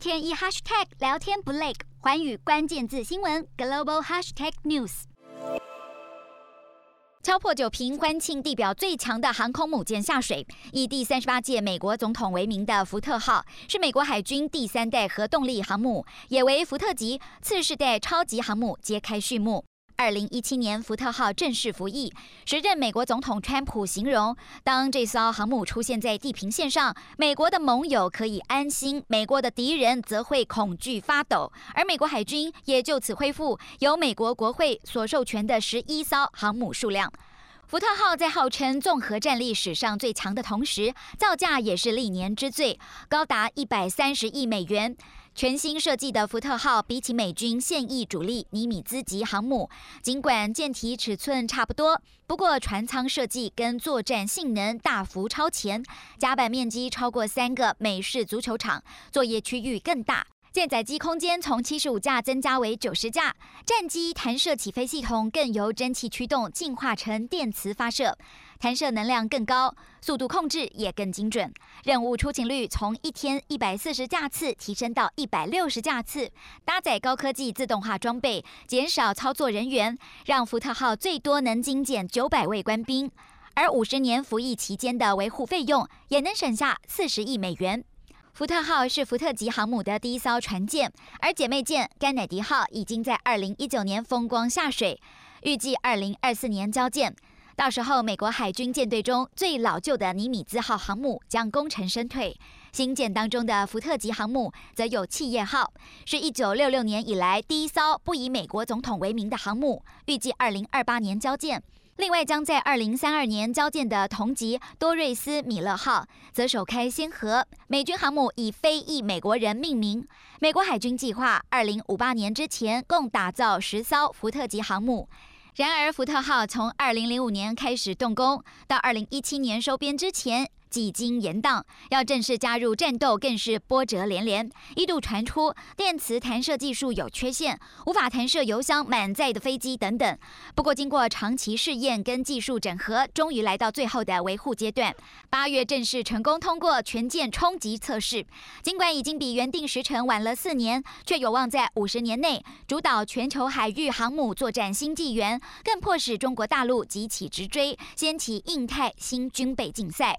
天一 hashtag 聊天不累，环宇关键字新闻 global hashtag news。敲破酒瓶欢庆地表最强的航空母舰下水，以第三十八届美国总统为名的福特号是美国海军第三代核动力航母，也为福特级次世代超级航母揭开序幕。二零一七年，福特号正式服役。时任美国总统川普形容，当这艘航母出现在地平线上，美国的盟友可以安心，美国的敌人则会恐惧发抖。而美国海军也就此恢复由美国国会所授权的十一艘航母数量。福特号在号称综合战力史上最强的同时，造价也是历年之最，高达一百三十亿美元。全新设计的福特号，比起美军现役主力尼米兹级航母，尽管舰体尺寸差不多，不过船舱设计跟作战性能大幅超前，甲板面积超过三个美式足球场，作业区域更大。舰载机空间从七十五架增加为九十架，战机弹射起飞系统更由蒸汽驱动进化成电磁发射，弹射能量更高，速度控制也更精准，任务出勤率从一天一百四十架次提升到一百六十架次，搭载高科技自动化装备，减少操作人员，让福特号最多能精简九百位官兵，而五十年服役期间的维护费用也能省下四十亿美元。福特号是福特级航母的第一艘船舰，而姐妹舰甘乃迪号已经在二零一九年风光下水，预计二零二四年交舰。到时候，美国海军舰队中最老旧的尼米兹号航母将功成身退，新舰当中的福特级航母则有企业号，是一九六六年以来第一艘不以美国总统为名的航母，预计二零二八年交舰。另外，将在二零三二年交建的同级多瑞斯米勒号，则首开先河，美军航母以非裔美国人命名。美国海军计划二零五八年之前共打造十艘福特级航母。然而，福特号从二零零五年开始动工，到二零一七年收编之前，几经延宕，要正式加入战斗更是波折连连。一度传出电磁弹射技术有缺陷，无法弹射油箱满载的飞机等等。不过，经过长期试验跟技术整合，终于来到最后的维护阶段。八月正式成功通过全舰冲击测试。尽管已经比原定时程晚了四年，却有望在五十年内主导全球海域航母作战新纪元，更迫使中国大陆急起直追，掀起印太新军备竞赛。